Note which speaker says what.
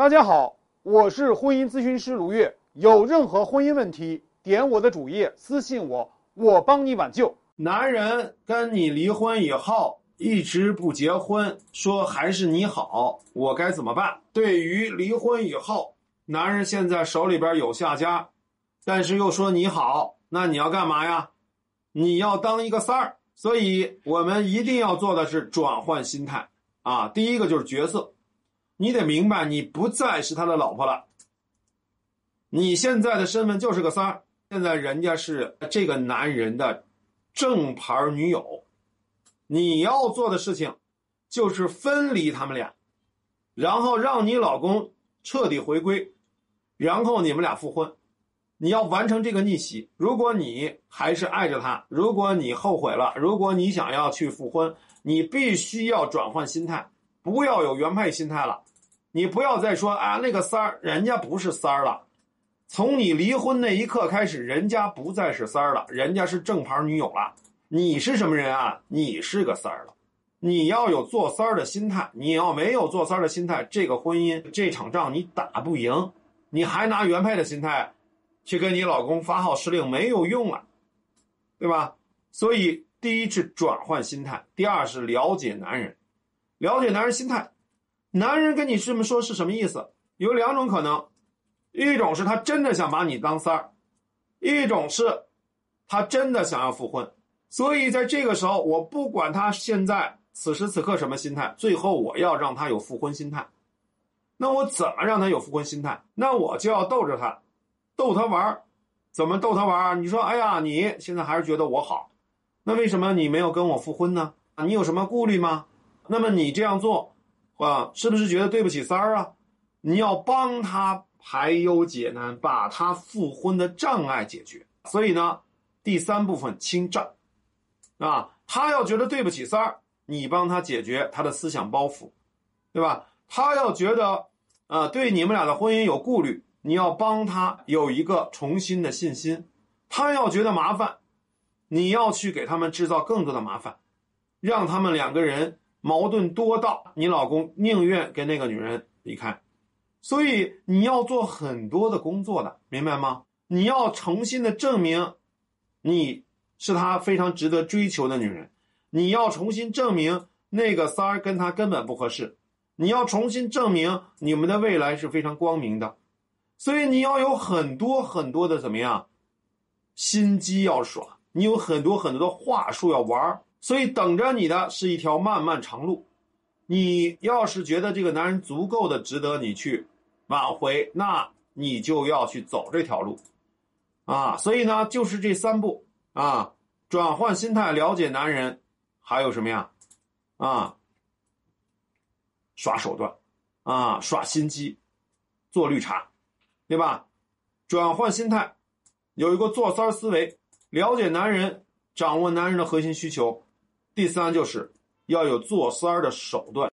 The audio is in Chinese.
Speaker 1: 大家好，我是婚姻咨询师卢月。有任何婚姻问题，点我的主页私信我，我帮你挽救。
Speaker 2: 男人跟你离婚以后一直不结婚，说还是你好，我该怎么办？对于离婚以后，男人现在手里边有下家，但是又说你好，那你要干嘛呀？你要当一个三儿。所以我们一定要做的是转换心态啊！第一个就是角色，你得明白，你不再是他的老婆了。你现在的身份就是个三儿，现在人家是这个男人的正牌女友，你要做的事情就是分离他们俩，然后让你老公彻底回归，然后你们俩复婚。你要完成这个逆袭。如果你还是爱着他，如果你后悔了，如果你想要去复婚，你必须要转换心态，不要有原配心态了。你不要再说啊，那个三儿，人家不是三儿了。从你离婚那一刻开始，人家不再是三儿了，人家是正牌女友了。你是什么人啊？你是个三儿了。你要有做三儿的心态，你要没有做三儿的心态，这个婚姻这场仗你打不赢。你还拿原配的心态。去跟你老公发号施令没有用啊，对吧？所以第一是转换心态，第二是了解男人，了解男人心态。男人跟你这么说是什么意思？有两种可能，一种是他真的想把你当三儿，一种是他真的想要复婚。所以在这个时候，我不管他现在此时此刻什么心态，最后我要让他有复婚心态。那我怎么让他有复婚心态？那我就要逗着他。逗他玩儿怎么逗他玩儿你说，哎呀，你现在还是觉得我好，那为什么你没有跟我复婚呢？你有什么顾虑吗？那么你这样做，啊，是不是觉得对不起三儿啊？你要帮他排忧解难，把他复婚的障碍解决。所以呢，第三部分清账，啊，他要觉得对不起三儿，你帮他解决他的思想包袱，对吧？他要觉得，啊，对你们俩的婚姻有顾虑。你要帮他有一个重新的信心，他要觉得麻烦，你要去给他们制造更多的麻烦，让他们两个人矛盾多到你老公宁愿跟那个女人离开，所以你要做很多的工作的，明白吗？你要重新的证明你是他非常值得追求的女人，你要重新证明那个三儿跟他根本不合适，你要重新证明你们的未来是非常光明的。所以你要有很多很多的怎么样，心机要耍，你有很多很多的话术要玩所以等着你的是一条漫漫长路。你要是觉得这个男人足够的值得你去挽回，那你就要去走这条路，啊，所以呢，就是这三步啊：转换心态，了解男人，还有什么呀？啊，耍手段，啊，耍心机，做绿茶。对吧？转换心态，有一个做三儿思维，了解男人，掌握男人的核心需求。第三就是要有做三儿的手段。